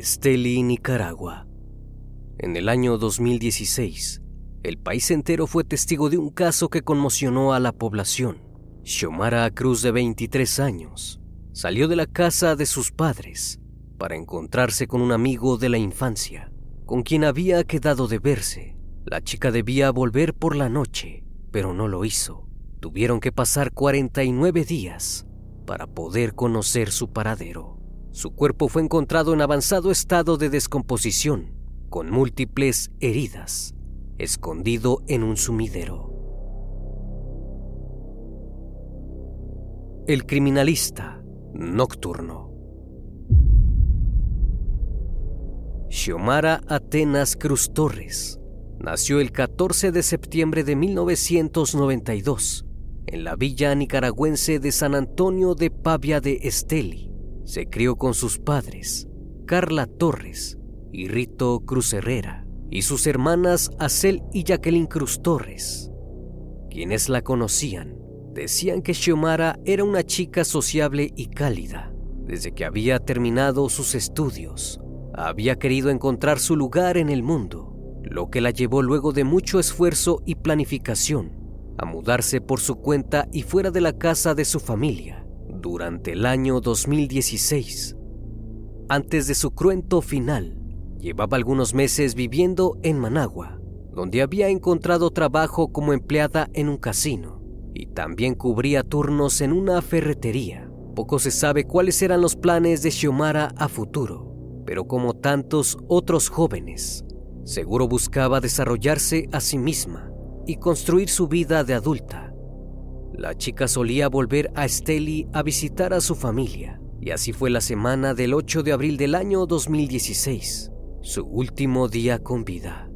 Esteli, Nicaragua. En el año 2016, el país entero fue testigo de un caso que conmocionó a la población. Xiomara Cruz, de 23 años, salió de la casa de sus padres para encontrarse con un amigo de la infancia, con quien había quedado de verse. La chica debía volver por la noche, pero no lo hizo. Tuvieron que pasar 49 días para poder conocer su paradero. Su cuerpo fue encontrado en avanzado estado de descomposición, con múltiples heridas, escondido en un sumidero. El criminalista nocturno. Xiomara Atenas Cruz Torres nació el 14 de septiembre de 1992 en la villa nicaragüense de San Antonio de Pavia de Esteli. Se crió con sus padres, Carla Torres y Rito Cruz Herrera, y sus hermanas Acel y Jacqueline Cruz Torres. Quienes la conocían decían que Xiomara era una chica sociable y cálida. Desde que había terminado sus estudios, había querido encontrar su lugar en el mundo, lo que la llevó luego de mucho esfuerzo y planificación a mudarse por su cuenta y fuera de la casa de su familia durante el año 2016. Antes de su cruento final, llevaba algunos meses viviendo en Managua, donde había encontrado trabajo como empleada en un casino y también cubría turnos en una ferretería. Poco se sabe cuáles eran los planes de Xiomara a futuro, pero como tantos otros jóvenes, seguro buscaba desarrollarse a sí misma y construir su vida de adulta. La chica solía volver a Esteli a visitar a su familia, y así fue la semana del 8 de abril del año 2016, su último día con vida.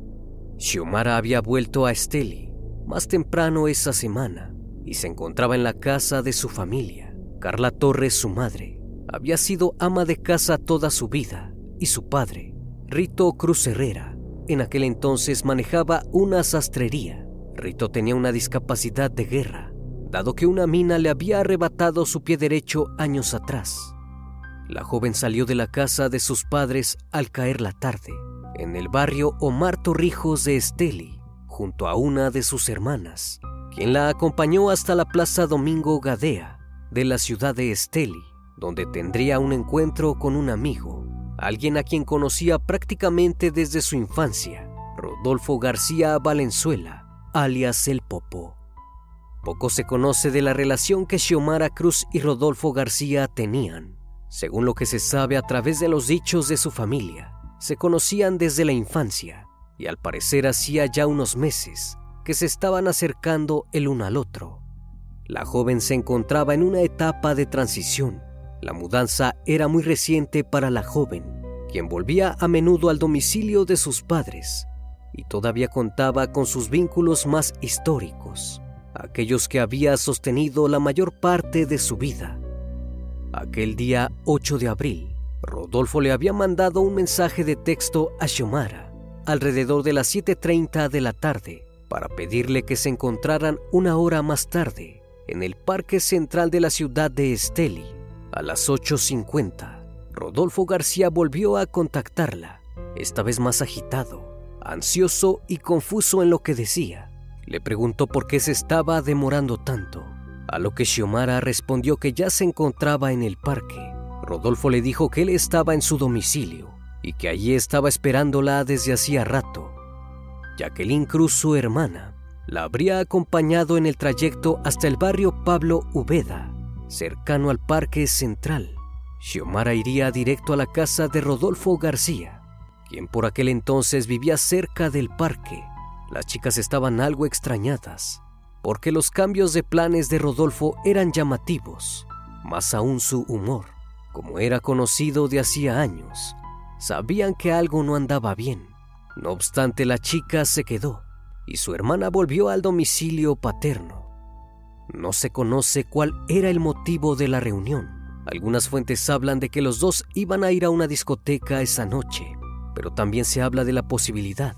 Xiomara había vuelto a Esteli más temprano esa semana y se encontraba en la casa de su familia. Carla Torres, su madre, había sido ama de casa toda su vida y su padre, Rito Cruz Herrera, en aquel entonces manejaba una sastrería. Rito tenía una discapacidad de guerra dado que una mina le había arrebatado su pie derecho años atrás. La joven salió de la casa de sus padres al caer la tarde, en el barrio Omar Torrijos de Esteli, junto a una de sus hermanas, quien la acompañó hasta la Plaza Domingo Gadea de la ciudad de Esteli, donde tendría un encuentro con un amigo, alguien a quien conocía prácticamente desde su infancia, Rodolfo García Valenzuela, alias El Popo. Poco se conoce de la relación que Xiomara Cruz y Rodolfo García tenían. Según lo que se sabe a través de los dichos de su familia, se conocían desde la infancia y al parecer hacía ya unos meses que se estaban acercando el uno al otro. La joven se encontraba en una etapa de transición. La mudanza era muy reciente para la joven, quien volvía a menudo al domicilio de sus padres y todavía contaba con sus vínculos más históricos, aquellos que había sostenido la mayor parte de su vida. Aquel día 8 de abril, Rodolfo le había mandado un mensaje de texto a Xiomara alrededor de las 7.30 de la tarde para pedirle que se encontraran una hora más tarde en el parque central de la ciudad de Esteli. A las 8.50, Rodolfo García volvió a contactarla, esta vez más agitado, ansioso y confuso en lo que decía. Le preguntó por qué se estaba demorando tanto, a lo que Xiomara respondió que ya se encontraba en el parque. Rodolfo le dijo que él estaba en su domicilio y que allí estaba esperándola desde hacía rato. Jacqueline Cruz, su hermana, la habría acompañado en el trayecto hasta el barrio Pablo Ubeda, cercano al Parque Central. Xiomara iría directo a la casa de Rodolfo García, quien por aquel entonces vivía cerca del parque. Las chicas estaban algo extrañadas, porque los cambios de planes de Rodolfo eran llamativos, más aún su humor, como era conocido de hacía años. Sabían que algo no andaba bien. No obstante, la chica se quedó y su hermana volvió al domicilio paterno. No se conoce cuál era el motivo de la reunión. Algunas fuentes hablan de que los dos iban a ir a una discoteca esa noche, pero también se habla de la posibilidad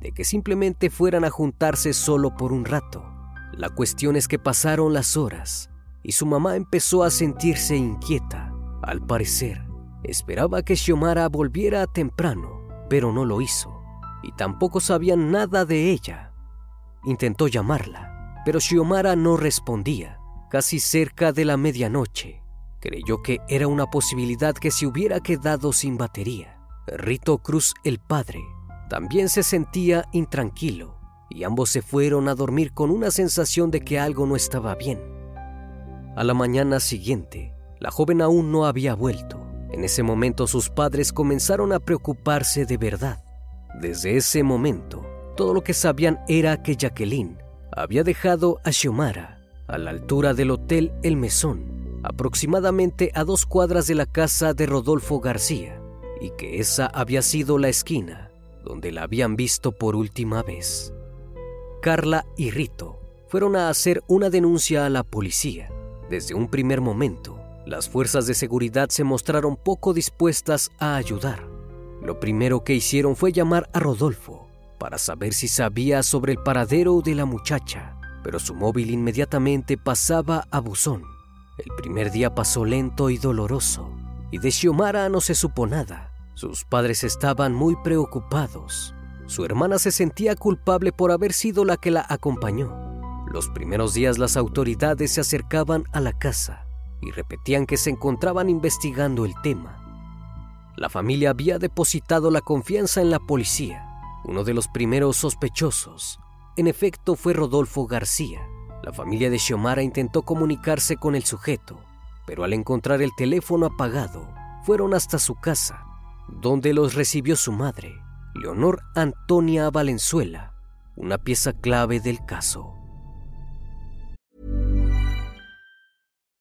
de que simplemente fueran a juntarse solo por un rato. La cuestión es que pasaron las horas y su mamá empezó a sentirse inquieta. Al parecer, esperaba que Xiomara volviera temprano, pero no lo hizo, y tampoco sabían nada de ella. Intentó llamarla, pero Xiomara no respondía. Casi cerca de la medianoche, creyó que era una posibilidad que se hubiera quedado sin batería. Rito Cruz, el padre, también se sentía intranquilo y ambos se fueron a dormir con una sensación de que algo no estaba bien. A la mañana siguiente, la joven aún no había vuelto. En ese momento sus padres comenzaron a preocuparse de verdad. Desde ese momento, todo lo que sabían era que Jacqueline había dejado a Xiomara a la altura del Hotel El Mesón, aproximadamente a dos cuadras de la casa de Rodolfo García, y que esa había sido la esquina donde la habían visto por última vez. Carla y Rito fueron a hacer una denuncia a la policía. Desde un primer momento, las fuerzas de seguridad se mostraron poco dispuestas a ayudar. Lo primero que hicieron fue llamar a Rodolfo para saber si sabía sobre el paradero de la muchacha, pero su móvil inmediatamente pasaba a buzón. El primer día pasó lento y doloroso, y de Xiomara no se supo nada. Sus padres estaban muy preocupados. Su hermana se sentía culpable por haber sido la que la acompañó. Los primeros días las autoridades se acercaban a la casa y repetían que se encontraban investigando el tema. La familia había depositado la confianza en la policía. Uno de los primeros sospechosos, en efecto, fue Rodolfo García. La familia de Xiomara intentó comunicarse con el sujeto, pero al encontrar el teléfono apagado, fueron hasta su casa, donde los recibió su madre, Leonor Antonia Valenzuela, una pieza clave del caso.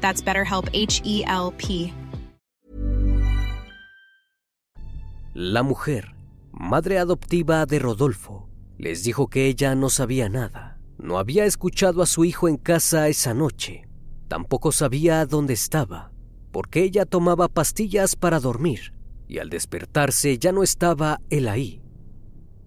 That's BetterHelp H E L P. La mujer, madre adoptiva de Rodolfo, les dijo que ella no sabía nada. No había escuchado a su hijo en casa esa noche. Tampoco sabía dónde estaba, porque ella tomaba pastillas para dormir y al despertarse ya no estaba él ahí.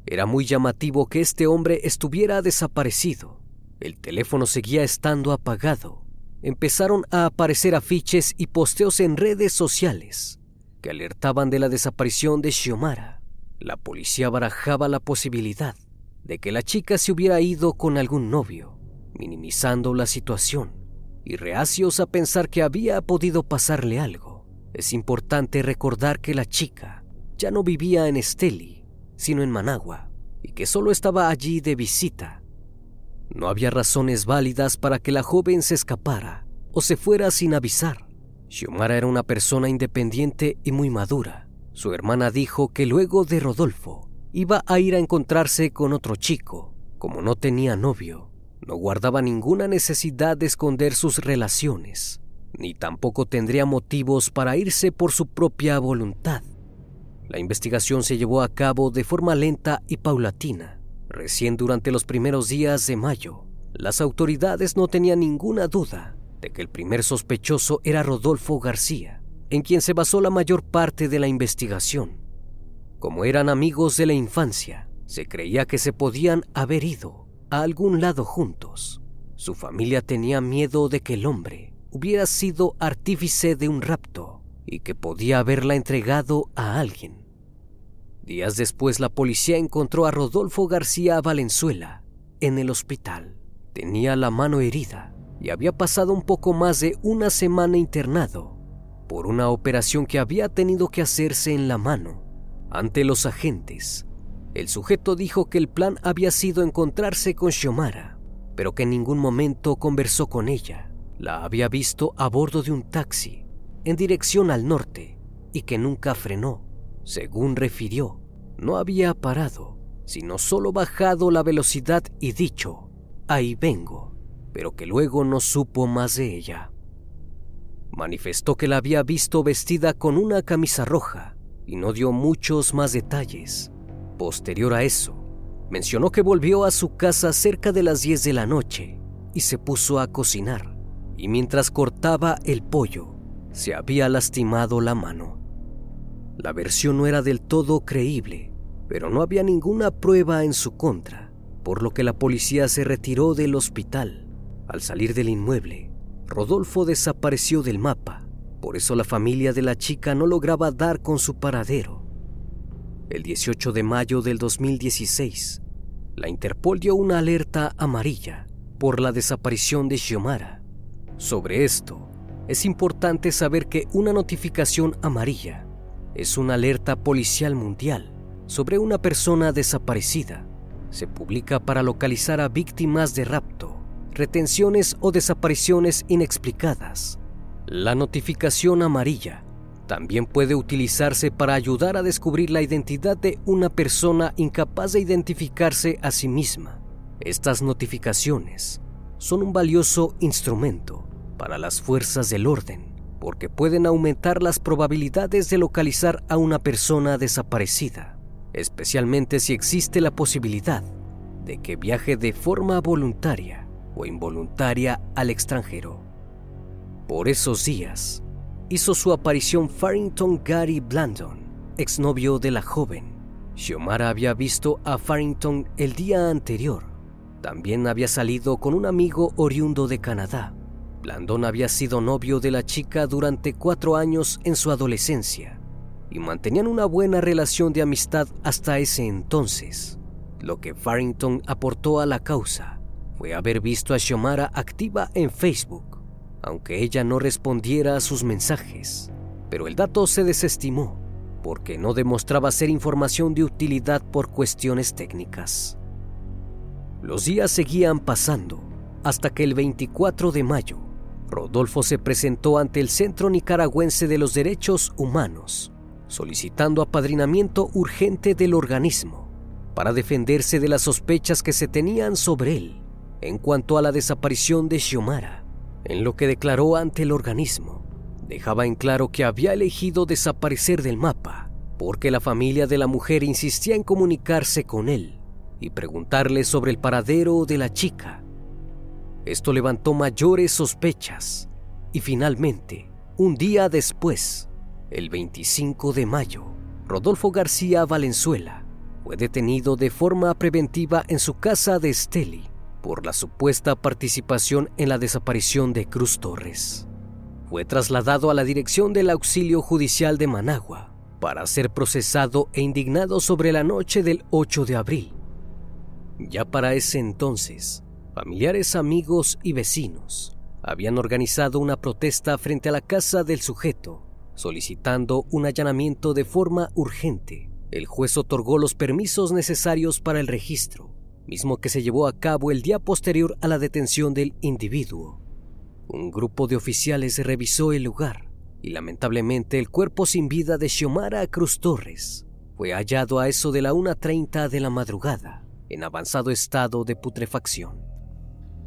Era muy llamativo que este hombre estuviera desaparecido. El teléfono seguía estando apagado. Empezaron a aparecer afiches y posteos en redes sociales que alertaban de la desaparición de Xiomara. La policía barajaba la posibilidad de que la chica se hubiera ido con algún novio, minimizando la situación y reacios a pensar que había podido pasarle algo. Es importante recordar que la chica ya no vivía en Esteli, sino en Managua, y que solo estaba allí de visita. No había razones válidas para que la joven se escapara o se fuera sin avisar. Xiomara era una persona independiente y muy madura. Su hermana dijo que luego de Rodolfo iba a ir a encontrarse con otro chico. Como no tenía novio, no guardaba ninguna necesidad de esconder sus relaciones, ni tampoco tendría motivos para irse por su propia voluntad. La investigación se llevó a cabo de forma lenta y paulatina. Recién durante los primeros días de mayo, las autoridades no tenían ninguna duda de que el primer sospechoso era Rodolfo García, en quien se basó la mayor parte de la investigación. Como eran amigos de la infancia, se creía que se podían haber ido a algún lado juntos. Su familia tenía miedo de que el hombre hubiera sido artífice de un rapto y que podía haberla entregado a alguien. Días después la policía encontró a Rodolfo García Valenzuela en el hospital. Tenía la mano herida y había pasado un poco más de una semana internado por una operación que había tenido que hacerse en la mano. Ante los agentes, el sujeto dijo que el plan había sido encontrarse con Xiomara, pero que en ningún momento conversó con ella. La había visto a bordo de un taxi en dirección al norte y que nunca frenó. Según refirió, no había parado, sino solo bajado la velocidad y dicho, ahí vengo pero que luego no supo más de ella. Manifestó que la había visto vestida con una camisa roja y no dio muchos más detalles. Posterior a eso, mencionó que volvió a su casa cerca de las 10 de la noche y se puso a cocinar, y mientras cortaba el pollo, se había lastimado la mano. La versión no era del todo creíble, pero no había ninguna prueba en su contra, por lo que la policía se retiró del hospital. Al salir del inmueble, Rodolfo desapareció del mapa, por eso la familia de la chica no lograba dar con su paradero. El 18 de mayo del 2016, la Interpol dio una alerta amarilla por la desaparición de Xiomara. Sobre esto, es importante saber que una notificación amarilla es una alerta policial mundial sobre una persona desaparecida. Se publica para localizar a víctimas de rapto retenciones o desapariciones inexplicadas. La notificación amarilla también puede utilizarse para ayudar a descubrir la identidad de una persona incapaz de identificarse a sí misma. Estas notificaciones son un valioso instrumento para las fuerzas del orden porque pueden aumentar las probabilidades de localizar a una persona desaparecida, especialmente si existe la posibilidad de que viaje de forma voluntaria o involuntaria al extranjero. Por esos días, hizo su aparición Farrington Gary Blandon, exnovio de la joven. Xiomara había visto a Farrington el día anterior. También había salido con un amigo oriundo de Canadá. Blandon había sido novio de la chica durante cuatro años en su adolescencia y mantenían una buena relación de amistad hasta ese entonces, lo que Farrington aportó a la causa fue haber visto a Xiomara activa en Facebook aunque ella no respondiera a sus mensajes, pero el dato se desestimó porque no demostraba ser información de utilidad por cuestiones técnicas. Los días seguían pasando hasta que el 24 de mayo, Rodolfo se presentó ante el Centro Nicaragüense de los Derechos Humanos, solicitando apadrinamiento urgente del organismo para defenderse de las sospechas que se tenían sobre él en cuanto a la desaparición de Xiomara, en lo que declaró ante el organismo. Dejaba en claro que había elegido desaparecer del mapa porque la familia de la mujer insistía en comunicarse con él y preguntarle sobre el paradero de la chica. Esto levantó mayores sospechas y finalmente, un día después, el 25 de mayo, Rodolfo García Valenzuela fue detenido de forma preventiva en su casa de Esteli por la supuesta participación en la desaparición de Cruz Torres. Fue trasladado a la dirección del auxilio judicial de Managua para ser procesado e indignado sobre la noche del 8 de abril. Ya para ese entonces, familiares, amigos y vecinos habían organizado una protesta frente a la casa del sujeto, solicitando un allanamiento de forma urgente. El juez otorgó los permisos necesarios para el registro, mismo que se llevó a cabo el día posterior a la detención del individuo. Un grupo de oficiales revisó el lugar y lamentablemente el cuerpo sin vida de Xiomara Cruz Torres fue hallado a eso de la 1.30 de la madrugada en avanzado estado de putrefacción.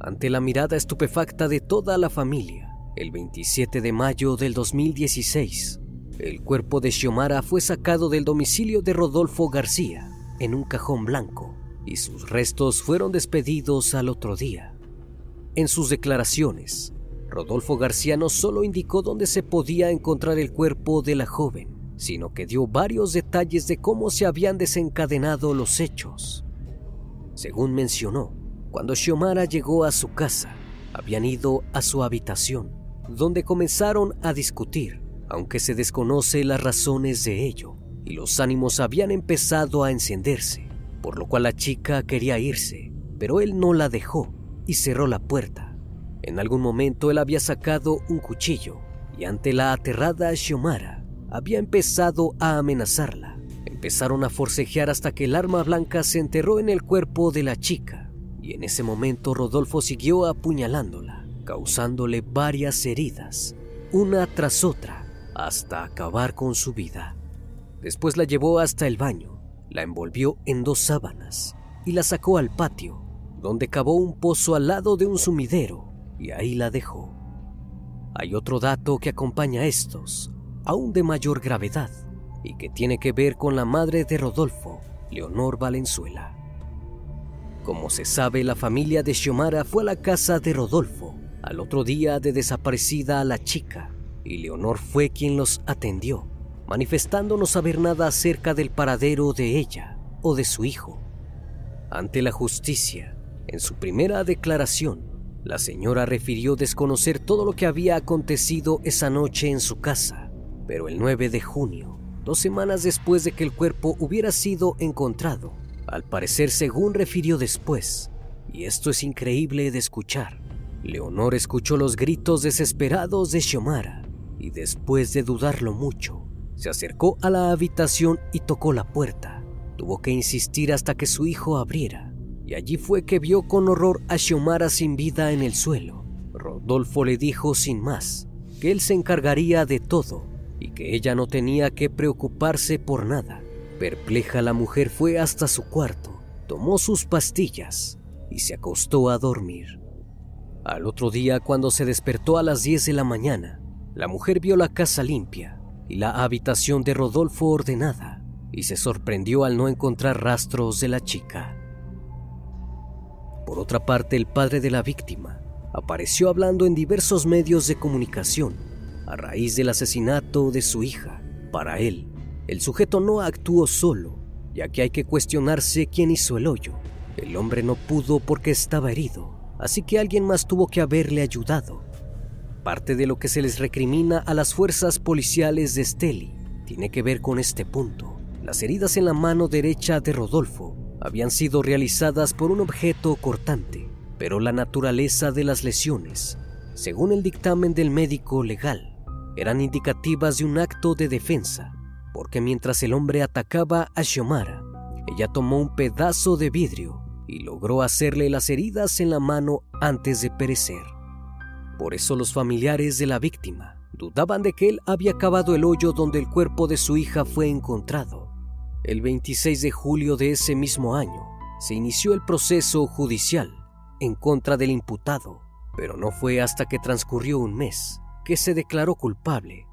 Ante la mirada estupefacta de toda la familia, el 27 de mayo del 2016, el cuerpo de Xiomara fue sacado del domicilio de Rodolfo García en un cajón blanco y sus restos fueron despedidos al otro día. En sus declaraciones, Rodolfo García no solo indicó dónde se podía encontrar el cuerpo de la joven, sino que dio varios detalles de cómo se habían desencadenado los hechos. Según mencionó, cuando Xiomara llegó a su casa, habían ido a su habitación, donde comenzaron a discutir, aunque se desconoce las razones de ello, y los ánimos habían empezado a encenderse, por lo cual la chica quería irse, pero él no la dejó y cerró la puerta. En algún momento él había sacado un cuchillo y ante la aterrada Xiomara había empezado a amenazarla. Empezaron a forcejear hasta que el arma blanca se enterró en el cuerpo de la chica y en ese momento Rodolfo siguió apuñalándola, causándole varias heridas, una tras otra, hasta acabar con su vida. Después la llevó hasta el baño, la envolvió en dos sábanas y la sacó al patio, donde cavó un pozo al lado de un sumidero y ahí la dejó. Hay otro dato que acompaña a estos, aún de mayor gravedad, y que tiene que ver con la madre de Rodolfo, Leonor Valenzuela. Como se sabe, la familia de Xiomara fue a la casa de Rodolfo al otro día de desaparecida a la chica, y Leonor fue quien los atendió, manifestando no saber nada acerca del paradero de ella o de su hijo. Ante la justicia, en su primera declaración, la señora refirió desconocer todo lo que había acontecido esa noche en su casa, pero el 9 de junio, dos semanas después de que el cuerpo hubiera sido encontrado, al parecer según refirió después, y esto es increíble de escuchar, Leonor escuchó los gritos desesperados de Xiomara y después de dudarlo mucho, se acercó a la habitación y tocó la puerta. Tuvo que insistir hasta que su hijo abriera y allí fue que vio con horror a Xiomara sin vida en el suelo. Rodolfo le dijo sin más que él se encargaría de todo y que ella no tenía que preocuparse por nada. Perpleja la mujer fue hasta su cuarto, tomó sus pastillas y se acostó a dormir. Al otro día, cuando se despertó a las 10 de la mañana, la mujer vio la casa limpia y la habitación de Rodolfo ordenada y se sorprendió al no encontrar rastros de la chica. Por otra parte, el padre de la víctima apareció hablando en diversos medios de comunicación a raíz del asesinato de su hija. Para él, el sujeto no actuó solo, ya que hay que cuestionarse quién hizo el hoyo. El hombre no pudo porque estaba herido, así que alguien más tuvo que haberle ayudado. Parte de lo que se les recrimina a las fuerzas policiales de Steli tiene que ver con este punto. Las heridas en la mano derecha de Rodolfo habían sido realizadas por un objeto cortante, pero la naturaleza de las lesiones según el dictamen del médico legal, eran indicativas de un acto de defensa, porque mientras el hombre atacaba a Xiomara, ella tomó un pedazo de vidrio y logró hacerle las heridas en la mano antes de perecer. Por eso los familiares de la víctima dudaban de que él había cavado el hoyo donde el cuerpo de su hija fue encontrado. El 26 de julio de ese mismo año se inició el proceso judicial en contra del imputado, pero no fue hasta que transcurrió un mes que se declaró culpable,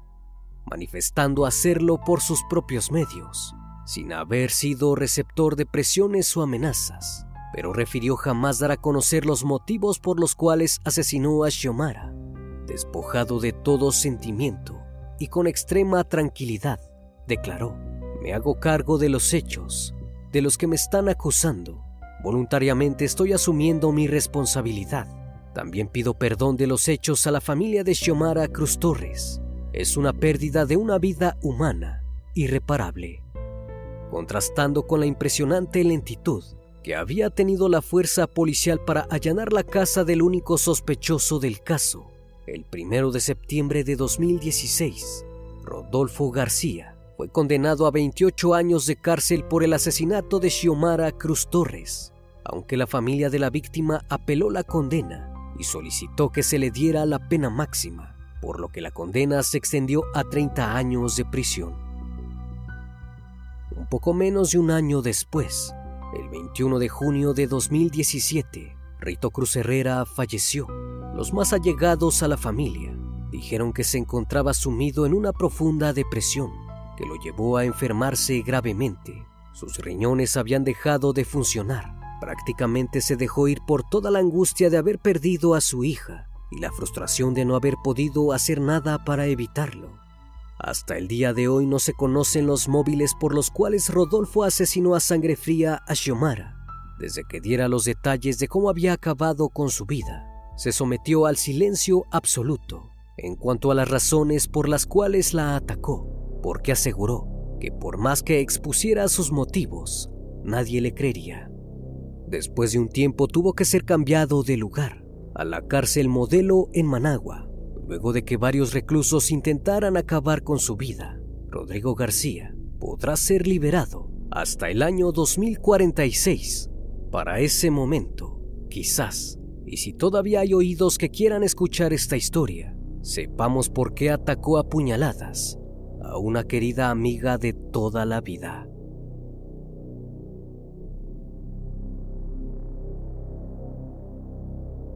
manifestando hacerlo por sus propios medios, sin haber sido receptor de presiones o amenazas, pero refirió jamás dar a conocer los motivos por los cuales asesinó a Xiomara. Despojado de todo sentimiento y con extrema tranquilidad, declaró, me hago cargo de los hechos, de los que me están acusando. Voluntariamente estoy asumiendo mi responsabilidad. También pido perdón de los hechos a la familia de Xiomara Cruz Torres. Es una pérdida de una vida humana irreparable. Contrastando con la impresionante lentitud que había tenido la fuerza policial para allanar la casa del único sospechoso del caso, el primero de septiembre de 2016, Rodolfo García fue condenado a 28 años de cárcel por el asesinato de Xiomara Cruz Torres, aunque la familia de la víctima apeló la condena y solicitó que se le diera la pena máxima, por lo que la condena se extendió a 30 años de prisión. Un poco menos de un año después, el 21 de junio de 2017, Rito Cruz Herrera falleció. Los más allegados a la familia dijeron que se encontraba sumido en una profunda depresión que lo llevó a enfermarse gravemente. Sus riñones habían dejado de funcionar. Prácticamente se dejó ir por toda la angustia de haber perdido a su hija y la frustración de no haber podido hacer nada para evitarlo. Hasta el día de hoy no se conocen los móviles por los cuales Rodolfo asesinó a sangre fría a Xiomara. Desde que diera los detalles de cómo había acabado con su vida, se sometió al silencio absoluto en cuanto a las razones por las cuales la atacó, porque aseguró que por más que expusiera sus motivos, nadie le creería. Después de un tiempo tuvo que ser cambiado de lugar a la cárcel modelo en Managua, luego de que varios reclusos intentaran acabar con su vida. Rodrigo García podrá ser liberado hasta el año 2046. Para ese momento, quizás, y si todavía hay oídos que quieran escuchar esta historia, sepamos por qué atacó a puñaladas a una querida amiga de toda la vida.